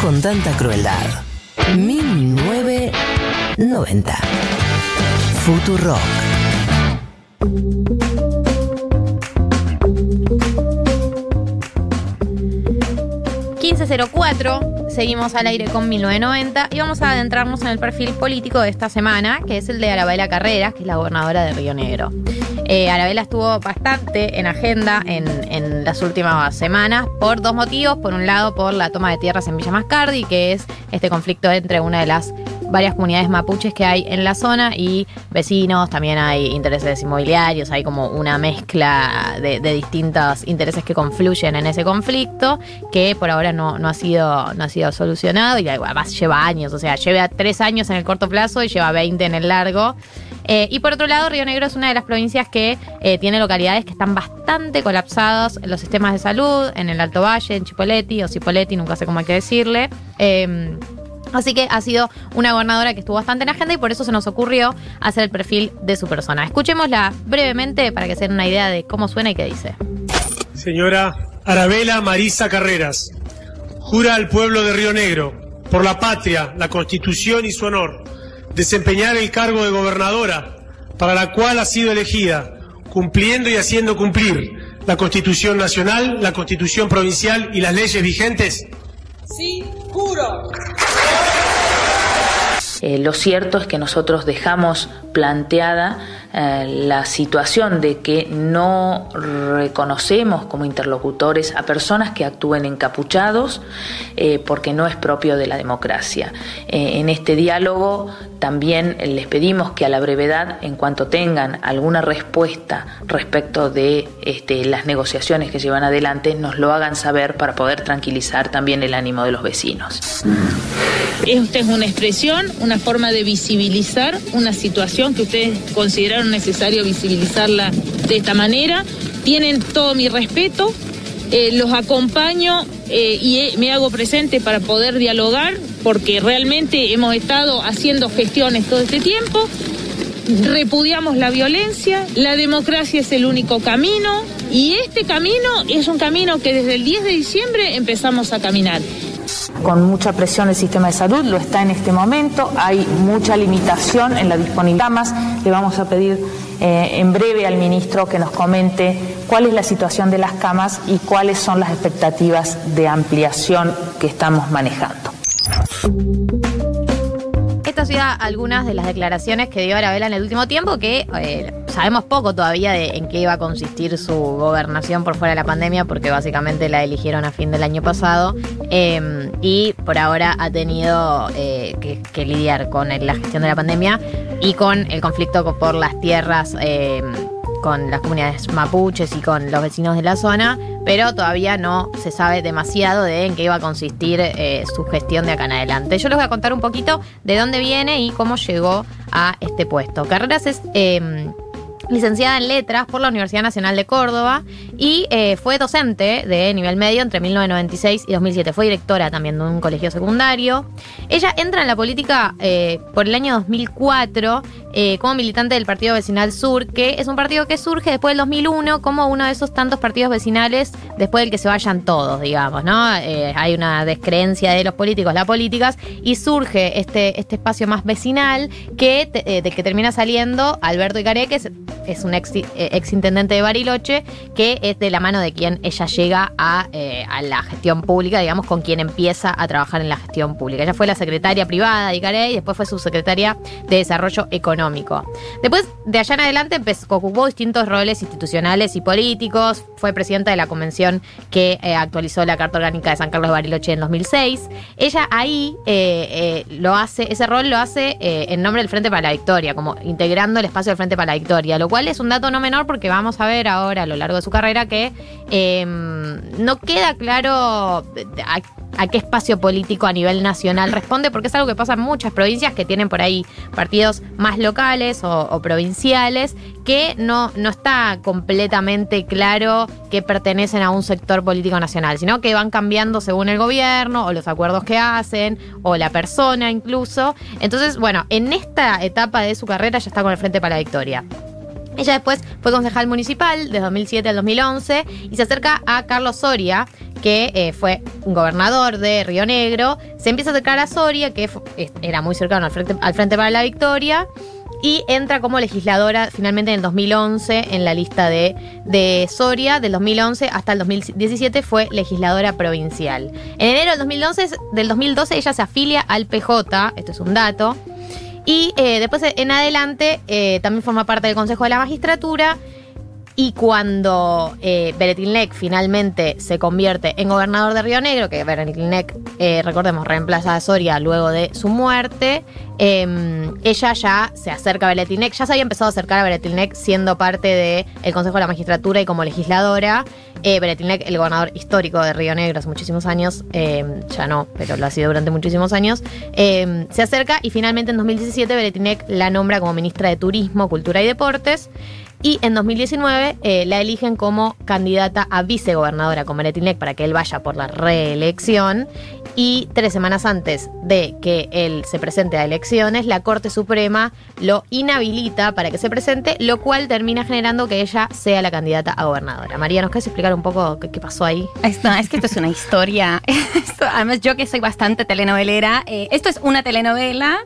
con tanta crueldad? 1990. Futurock. 1504, seguimos al aire con 1990 y vamos a adentrarnos en el perfil político de esta semana, que es el de Arabela Carreras, que es la gobernadora de Río Negro. Eh, Arabela estuvo bastante en agenda en, en las últimas semanas por dos motivos. Por un lado, por la toma de tierras en Villa Mascardi, que es este conflicto entre una de las varias comunidades mapuches que hay en la zona y vecinos, también hay intereses inmobiliarios, hay como una mezcla de, distintos intereses que confluyen en ese conflicto, que por ahora no, no, ha, sido, no ha sido solucionado y además lleva años, o sea, lleva tres años en el corto plazo y lleva 20 en el largo. Eh, y por otro lado, Río Negro es una de las provincias que eh, tiene localidades que están bastante colapsados en los sistemas de salud, en el Alto Valle, en Chipoleti o Cipoleti, nunca sé cómo hay que decirle. Eh, Así que ha sido una gobernadora que estuvo bastante en agenda y por eso se nos ocurrió hacer el perfil de su persona. Escuchémosla brevemente para que se den una idea de cómo suena y qué dice. Señora Arabela Marisa Carreras, jura al pueblo de Río Negro, por la patria, la constitución y su honor, desempeñar el cargo de gobernadora para la cual ha sido elegida, cumpliendo y haciendo cumplir la constitución nacional, la constitución provincial y las leyes vigentes. Sí, juro. Eh, lo cierto es que nosotros dejamos planteada eh, la situación de que no reconocemos como interlocutores a personas que actúen encapuchados eh, porque no es propio de la democracia. Eh, en este diálogo también les pedimos que a la brevedad, en cuanto tengan alguna respuesta respecto de este, las negociaciones que llevan adelante, nos lo hagan saber para poder tranquilizar también el ánimo de los vecinos. Esta es una expresión, una forma de visibilizar una situación que ustedes consideraron necesario visibilizarla de esta manera. Tienen todo mi respeto, eh, los acompaño eh, y eh, me hago presente para poder dialogar, porque realmente hemos estado haciendo gestiones todo este tiempo. Repudiamos la violencia, la democracia es el único camino y este camino es un camino que desde el 10 de diciembre empezamos a caminar con mucha presión el sistema de salud, lo está en este momento, hay mucha limitación en la disponibilidad más. Vamos a pedir eh, en breve al ministro que nos comente cuál es la situación de las camas y cuáles son las expectativas de ampliación que estamos manejando. Estas son algunas de las declaraciones que dio Arabela en el último tiempo, que eh, sabemos poco todavía de en qué iba a consistir su gobernación por fuera de la pandemia, porque básicamente la eligieron a fin del año pasado. Eh, y por ahora ha tenido eh, que, lidiar con la gestión de la pandemia y con el conflicto por las tierras con las comunidades mapuches y con los vecinos de la zona, pero todavía no se sabe demasiado de en qué iba a consistir eh, su gestión de acá en adelante. Yo les voy a contar un poquito de dónde viene y cómo llegó a este puesto. Carreras es... Eh, licenciada en letras por la Universidad Nacional de Córdoba y eh, fue docente de nivel medio entre 1996 y 2007. Fue directora también de un colegio secundario. Ella entra en la política eh, por el año 2004 eh, como militante del Partido Vecinal Sur, que es un partido que surge después del 2001 como uno de esos tantos partidos vecinales después del que se vayan todos, digamos, ¿no? Eh, hay una descreencia de los políticos, las políticas, y surge este, este espacio más vecinal que, te, de que termina saliendo Alberto Icaré, que es un ex, intendente de Bariloche, que es de la mano de quien ella llega a, eh, a, la gestión pública, digamos, con quien empieza a trabajar en la gestión pública. Ella fue la secretaria privada de Icaré y después fue subsecretaria de Desarrollo Económico. Después, de allá en adelante, ocupó distintos roles institucionales y políticos, fue presidenta de la convención que eh, actualizó la Carta Orgánica de San Carlos de Bariloche en 2006. Ella ahí eh, lo hace, ese rol lo hace en nombre del Frente para la Victoria, como integrando el espacio del Frente para la Victoria, lo cual es un dato no menor porque vamos a ver ahora a lo largo de su carrera que eh, no queda claro a, qué espacio político a nivel nacional responde, porque es algo que pasa en muchas provincias que tienen por ahí partidos más locales o provinciales que no, no está completamente claro que pertenecen a un sector político nacional, sino que van cambiando según el gobierno o los acuerdos que hacen o la persona incluso. Entonces, bueno, en esta etapa de su carrera ya está con el Frente para la Victoria. Ella después fue concejal municipal de 2007 al 2011 y se acerca a Carlos Soria, que eh, fue gobernador de Río Negro, se empieza a acercar a Soria, que era muy cercano al frente, al frente para la Victoria, y entra como legisladora finalmente en el 2011 en la lista de, de Soria. Del 2011 hasta el 2017 fue legisladora provincial. En enero del 2012, del 2012 ella se afilia al PJ, esto es un dato. Y eh, después en adelante eh, también forma parte del Consejo de la Magistratura. Y cuando eh, Beretilnec finalmente se convierte en gobernador de Río Negro, que Beretilnec, eh, recordemos, reemplaza a Soria luego de su muerte, eh, ella ya se acerca a Beretilnec, ya se había empezado a acercar a Beretilnec siendo parte del Consejo de la Magistratura y como legisladora. Eh, Beretilnec, el gobernador histórico de Río Negro hace muchísimos años, eh, ya no, pero lo ha sido durante muchísimos años, eh, se acerca y finalmente en 2017 Beretilnec la nombra como ministra de Turismo, Cultura y Deportes. Y en 2019 eh, la eligen como candidata a vicegobernadora con Beretilnec para que él vaya por la reelección. Y tres semanas antes de que él se presente a elecciones, la Corte Suprema lo inhabilita para que se presente, lo cual termina generando que ella sea la candidata a gobernadora. María, ¿nos quieres explicar un poco qué, pasó ahí? Esto, es que esto es una historia. Además, yo que soy bastante telenovelera, eh, esto es una telenovela,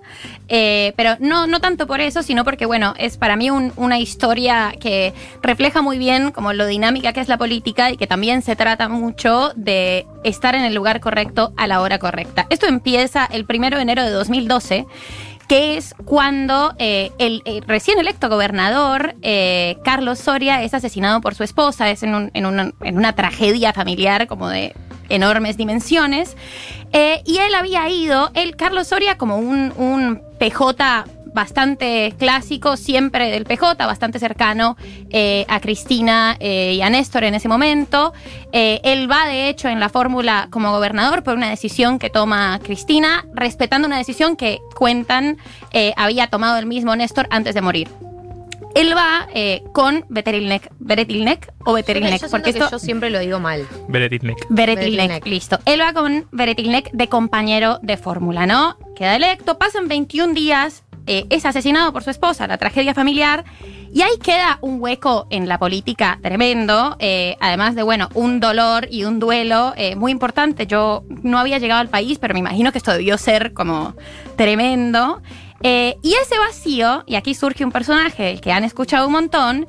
eh, pero no, no tanto por eso, sino porque, bueno, es para mí un- una historia que refleja muy bien como lo dinámica que es la política y que también se trata mucho de estar en el lugar correcto a la hora correcta. Esto empieza el primero de enero de 2012 que es cuando eh, el recién electo gobernador eh, Carlos Soria es asesinado por su esposa, es en una tragedia familiar como de enormes dimensiones, Eh, y él había ido, él, Carlos Soria, como un, un PJ bastante clásico, siempre del PJ, bastante cercano eh, a Cristina eh, y a Néstor en ese momento. Eh, él va, de hecho, en la fórmula como gobernador por una decisión que toma Cristina, respetando una decisión que cuentan eh, había tomado el mismo Néstor antes de morir. Él va eh, con Beterilnek, Beretilnek o Beterilnek, yo porque esto yo siempre lo digo mal. Beretilnek, Beretilnek. listo. Él va con Beretilnek de compañero de fórmula, ¿no? Queda electo, pasan 21 días, eh, es asesinado por su esposa, la tragedia familiar, y ahí queda un hueco en la política tremendo, eh, además de, bueno, un dolor y un duelo eh, muy importante. Yo no había llegado al país, pero me imagino que esto debió ser como tremendo. Y ese vacío, y aquí surge un personaje del que han escuchado un montón,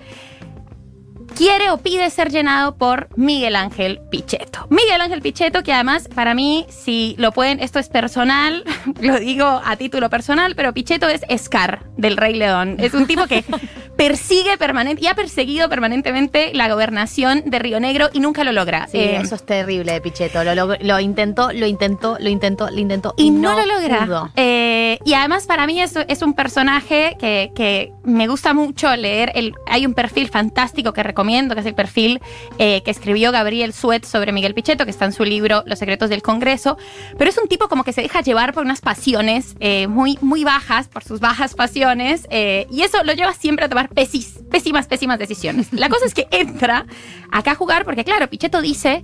quiere o pide ser llenado por Miguel Ángel Pichetto. Miguel Ángel Pichetto, que además para mí, si lo pueden, esto es personal, lo digo a título personal, pero Pichetto es Scar del Rey León. Es un tipo que persigue permanente y ha perseguido permanentemente la gobernación de Río Negro y nunca lo logra. Sí, Eh, eso es terrible de Pichetto. Lo, lo intentó, lo intentó, lo intentó, lo intentó. y no, lo logra. Eh, y además para mí es, es un personaje que, que me gusta mucho leer. El, hay un perfil fantástico que recomiendo, que es el perfil eh, que escribió Gabriel Suet sobre Miguel Pichetto, que está en su libro Los secretos del Congreso. Pero es un tipo como que se deja llevar por unas pasiones eh, muy, muy bajas, por sus bajas pasiones. eh, y eso lo lleva siempre a tomar pésimas, pésimas decisiones. La cosa es que entra acá a jugar porque, claro, Pichetto dice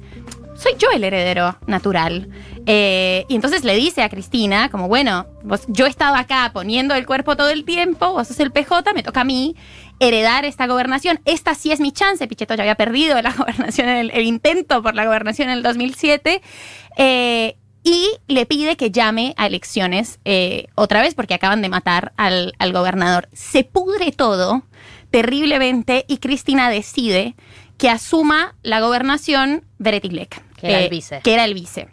soy yo el heredero natural. Eh, y entonces le dice a Cristina, como, bueno, vos, yo he estado acá poniendo el cuerpo todo el tiempo, vos sos el PJ, me toca a mí heredar esta gobernación. Esta sí es mi chance. Pichetto ya había perdido la gobernación, el, el intento por la gobernación en el 2007. Eh, y le pide que llame a elecciones eh, otra vez porque acaban de matar al, al gobernador. Se pudre todo terriblemente y Cristina decide que asuma la gobernación Beretilek. Que era el vice. Que era el vice.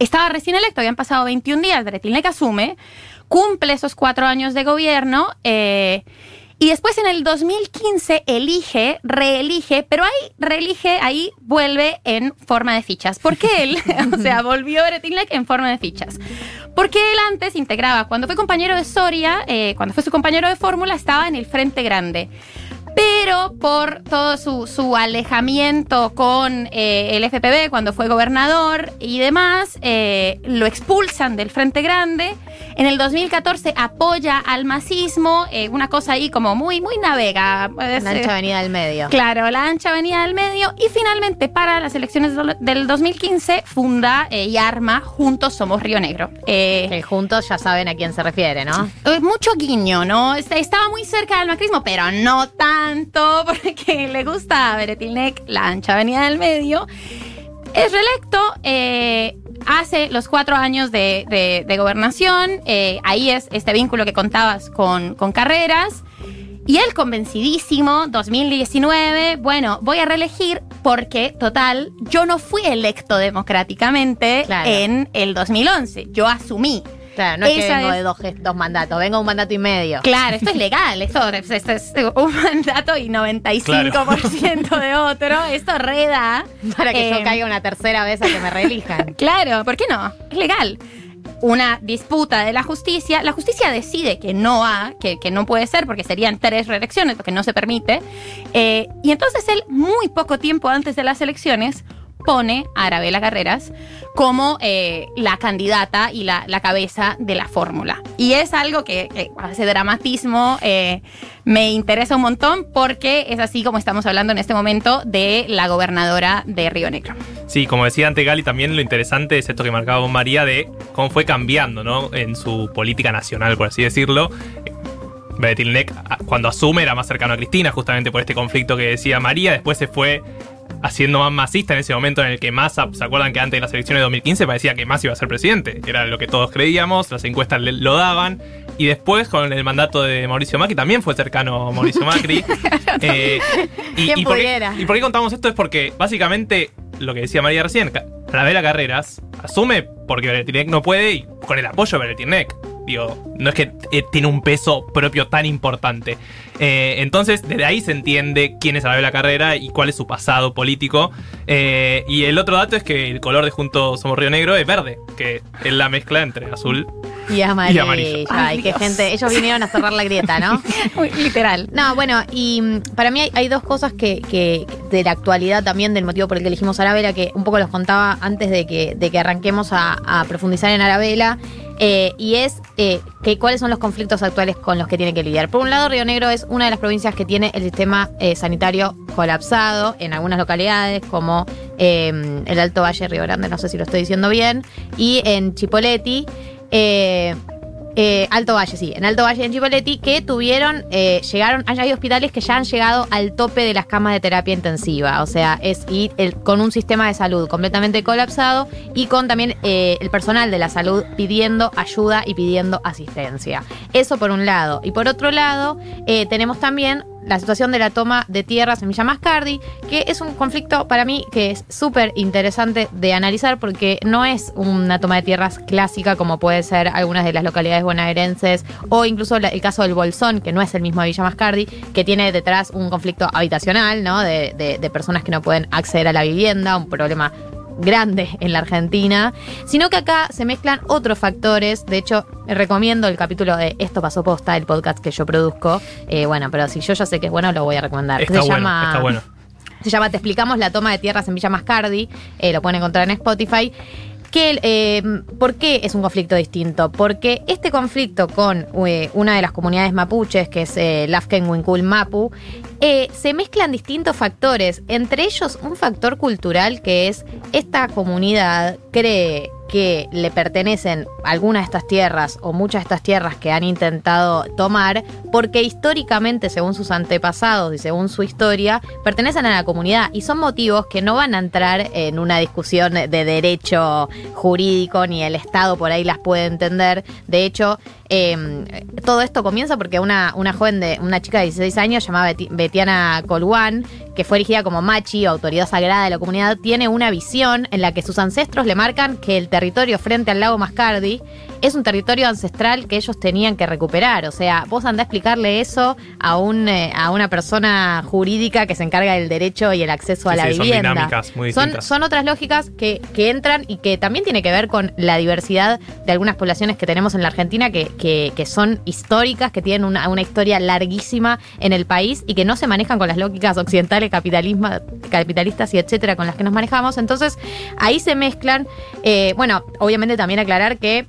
Estaba recién electo, habían pasado 21 días, Beretilnek asume, cumple esos cuatro años de gobierno eh, y después en el 2015 elige, reelige, pero ahí reelige, ahí vuelve en forma de fichas. ¿Por qué él? o sea, volvió Beretilnek en forma de fichas. Porque él antes integraba, cuando fue compañero de Soria, eh, cuando fue su compañero de fórmula, estaba en el Frente Grande. Pero por todo su, su alejamiento con eh, el FPB cuando fue gobernador y demás, eh, lo expulsan del Frente Grande. En el 2014 apoya al masismo, eh, una cosa ahí como muy, muy navega. La ancha avenida del medio. Claro, la ancha avenida del medio. Y finalmente, para las elecciones del- del 2015, funda y arma Juntos Somos Río Negro. Que juntos ya saben a quién se refiere, ¿no? mucho guiño, ¿no? Est- Estaba muy cerca del macrismo, pero no tanto, porque le gusta a Beretilnek la ancha avenida del medio. Es reelecto, eh, hace los cuatro años de, de- de gobernación, eh, ahí es este vínculo que contabas con, con Carreras, y él convencidísimo, 2019, bueno, voy a reelegir porque, total, yo no fui electo democráticamente Claro. en el 2011, yo asumí. Claro, no es que vengo es- de dos, mandatos, vengo de un mandato y medio. Claro, esto es legal, esto, es- esto es un mandato y 95% de otro, esto reda. Para que eh, yo caiga una tercera vez a que me reelijan. Claro, ¿por qué no? Es legal. Una disputa de la justicia. La justicia decide que no ha, que, que no puede ser, porque serían tres reelecciones, lo que no se permite. Eh, y entonces él, muy poco tiempo antes de las elecciones, pone a Arabela Carreras como eh, la candidata y la, la cabeza de la fórmula. Y es algo que, hace dramatismo, eh, me interesa un montón porque es así como estamos hablando en este momento de la gobernadora de Río Negro. Sí, como decía antes Gali, también lo interesante es esto que marcaba María de cómo fue cambiando, ¿no? En su política nacional, por así decirlo. Betilnec, cuando asume, era más cercano a Cristina, justamente por este conflicto que decía María. Después se fue haciendo más masista en ese momento en el que Massa, ¿se acuerdan que antes de las elecciones de 2015 parecía que Massa iba a ser presidente? Era lo que todos creíamos, las encuestas lo daban. Y después, con el mandato de Mauricio Macri, también fue cercano a Mauricio Macri. Eh, y, ¿Quién y por qué, pudiera? ¿Y por qué contamos esto? Es porque, básicamente, lo que decía María recién, Anabela Carreras asume porque Beretinec no puede y con el apoyo de Beretinec. Digo, no es que eh, tiene un peso propio tan importante. Eh, entonces, desde ahí se entiende quién es Anabela Carrera y cuál es su pasado político. Eh, y el otro dato es que el color de Juntos Somos Río Negro es verde, que es la mezcla entre azul Y amarillo. Y amarillo. Ay, Ay, qué gente. Ellos vinieron a cerrar la grieta, ¿no? Literal. No, bueno, y mm, para mí hay, hay dos cosas que, que- de la actualidad también, del motivo por el que elegimos Arabela, que un poco los contaba antes de que, de que arranquemos a, a profundizar en Arabela, eh, y es eh, que cuáles son los conflictos actuales con los que tiene que lidiar. Por un lado, Río Negro es una de las provincias que tiene el sistema eh, sanitario colapsado en algunas localidades, como eh, el Alto Valle Río Grande, no sé si lo estoy diciendo bien, y en Chipoleti. Eh, Alto Valle, sí, en Alto Valle en Chipoleti, que tuvieron, eh, llegaron, hay hospitales que ya han llegado al tope de las camas de terapia intensiva, o sea, es y el- con un sistema de salud completamente colapsado y con también eh, el personal de la salud pidiendo ayuda y pidiendo asistencia. Eso por un lado. Y por otro lado, eh, tenemos también la situación de la toma de tierras en Villa Mascardi, que es un conflicto para mí que es súper interesante de analizar porque no es una toma de tierras clásica como puede ser algunas de las localidades bonaerenses o incluso el caso del Bolsón, que no es el mismo de Villa Mascardi, que tiene detrás un conflicto habitacional, ¿no? De personas que no pueden acceder a la vivienda, un problema grande en la Argentina, sino que acá se mezclan otros factores. De hecho, recomiendo el capítulo de Esto pasó posta, el podcast que yo produzco. Eh, bueno, pero si yo ya sé que es bueno, lo voy a recomendar. Está se bueno, llama, está bueno. Se llama Te explicamos la toma de tierras en Villa Mascardi. eh, lo pueden encontrar en Spotify. Que, eh, ¿Por qué es un conflicto distinto? Porque este conflicto con eh, una de las comunidades mapuches, que es eh, Lafken Winkul Mapu, eh, se mezclan distintos factores, entre ellos un factor cultural que es esta comunidad cree que le pertenecen algunas de estas tierras o muchas de estas tierras que han intentado tomar, porque históricamente, según sus antepasados y según su historia, pertenecen a la comunidad y son motivos que no van a entrar en una discusión de derecho jurídico ni el Estado por ahí las puede entender. De hecho, eh, todo esto comienza porque una, una joven de una chica de 16 años llamada Beti- Betiana Colwan, que fue erigida como machi o autoridad sagrada de la comunidad, tiene una visión en la que sus ancestros le marcan que el territorio frente al lago Mascardi es un territorio ancestral que ellos tenían que recuperar. O sea, vos andá a explicarle eso a, un, eh, a una persona jurídica que se encarga del derecho y el acceso a Sí, la sí, son dinámicas muy son, distintas. son otras lógicas que, que entran y que también tiene que ver con la diversidad de algunas poblaciones que tenemos en la Argentina que, que- que son históricas, que tienen una, una historia larguísima en el país y que no se manejan con las lógicas occidentales, capitalismo, capitalistas y etcétera con las que nos manejamos. Entonces, ahí se mezclan. eh, bueno, obviamente también aclarar que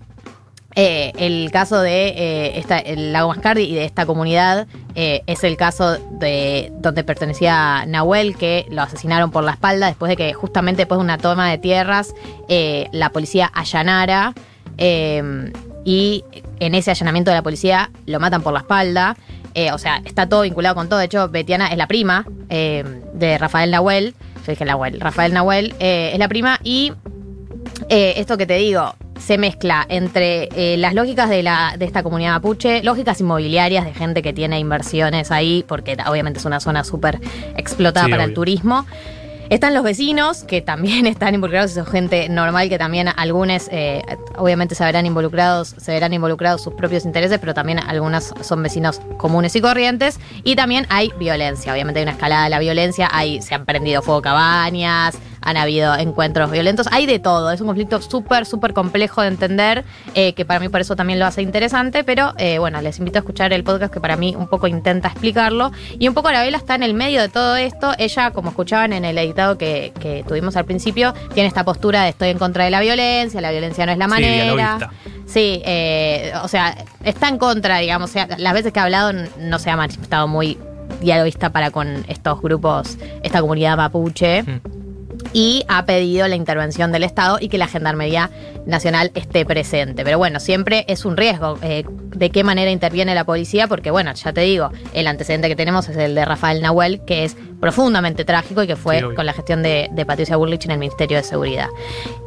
eh, el caso de eh, el lago Mascardi y de esta comunidad eh, es el caso de donde pertenecía Nahuel, que lo asesinaron por la espalda después de que justamente después de una toma de tierras la policía allanara y en ese allanamiento de la policía lo matan por la espalda. o sea, está todo vinculado con todo. De hecho, Betiana es la prima de Rafael Nahuel. Yo dije Nahuel. Rafael Nahuel es la prima y esto que te digo, se mezcla entre eh, las lógicas de, la, de esta comunidad mapuche, lógicas inmobiliarias de gente que tiene inversiones ahí, porque obviamente es una zona súper explotada Sí, para el turismo. Están los vecinos, que también están involucrados, son gente normal que también algunos, eh, obviamente se verán involucrados, se verán involucrados sus propios intereses, pero también algunos son vecinos comunes y corrientes. Y también hay violencia, obviamente hay una escalada de la violencia, hay, se han prendido fuego cabañas, han habido encuentros violentos, hay de todo, es un conflicto súper, súper complejo de entender, eh, que para mí por eso también lo hace interesante, pero eh, bueno, les invito a escuchar el podcast que para mí un poco intenta explicarlo. Y un poco Arabella está en el medio de todo esto, ella, como escuchaban en el editado que, que tuvimos al principio, tiene esta postura de estoy en contra de la violencia, la violencia no es la Sí, manera. dialoguista. Sí, eh, o sea, está en contra, digamos, o sea, las veces que ha hablado no se ha manifestado muy dialoguista para con estos grupos, esta comunidad mapuche. Mm. Y ha pedido la intervención del Estado y que la Gendarmería Nacional esté presente. Pero bueno, siempre es un riesgo eh, de qué manera interviene la policía, porque bueno, ya te digo, el antecedente que tenemos es el de Rafael Nahuel, que es profundamente trágico y que fue Sí, con la gestión de, de Patricia Burlich en el Ministerio de Seguridad.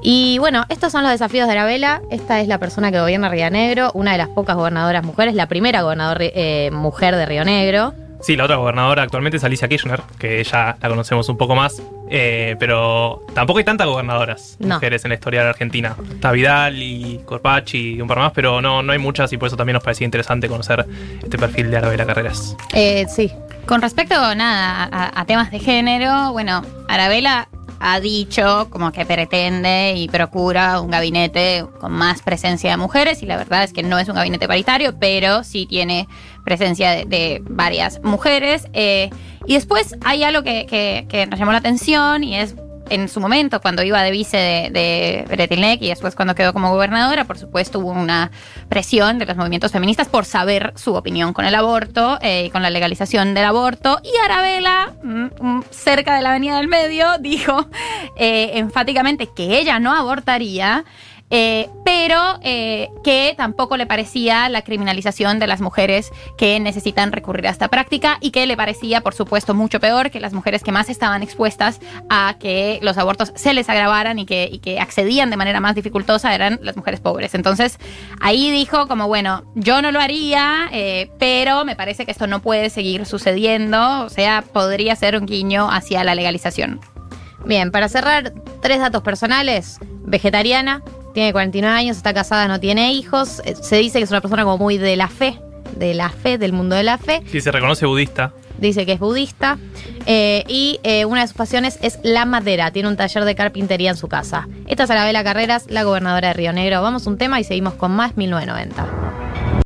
Y bueno, estos son los desafíos de Arabela. Esta es la persona que gobierna Río Negro, una de las pocas gobernadoras mujeres, la primera gobernadora eh, mujer de Río Negro. Sí, la otra gobernadora actualmente es Alicia Kirchner, que ya la conocemos un poco más, eh, pero tampoco hay tantas gobernadoras No. mujeres en la historia de la Argentina. Está Vidal y Corpachi y un par más, pero no, no hay muchas y por eso también nos parecía interesante conocer este perfil de Arabela Carreras. Eh, sí, Con respecto, nada, a, a temas de género, bueno, Arabela ha dicho como que pretende y procura un gabinete con más presencia de mujeres y la verdad es que no es un gabinete paritario, pero sí tiene presencia de, varias mujeres. eh, y después hay algo que, que- que nos llamó la atención y es en su momento, cuando iba de vice de, de Bretilnec y después cuando quedó como gobernadora, por supuesto hubo una presión de los movimientos feministas por saber su opinión con el aborto eh, y con la legalización del aborto. Y Arabela, mm, mm, cerca de la Avenida del Medio, dijo eh, enfáticamente que ella no abortaría. Eh, pero eh, que tampoco le parecía la criminalización de las mujeres que necesitan recurrir a esta práctica y que le parecía, por supuesto, mucho peor que las mujeres que más estaban expuestas a que los abortos se les agravaran y que, accedían de manera más dificultosa eran las mujeres pobres. Entonces, ahí dijo como, bueno, yo no lo haría, eh, pero me parece que esto no puede seguir sucediendo, o sea, podría ser un guiño hacia la legalización. Bien, para cerrar, tres datos personales. Vegetariana, tiene 49 años, está casada, no tiene hijos. Eh, Se dice que es una persona como muy de la fe, de la fe, del mundo de la fe. Sí, se reconoce budista. Dice que es budista. Eh, y eh, una de sus pasiones es la madera. Tiene un taller de carpintería en su casa. Esta es Arabela Carreras, la gobernadora de Río Negro. Vamos a un tema y seguimos con más 1990.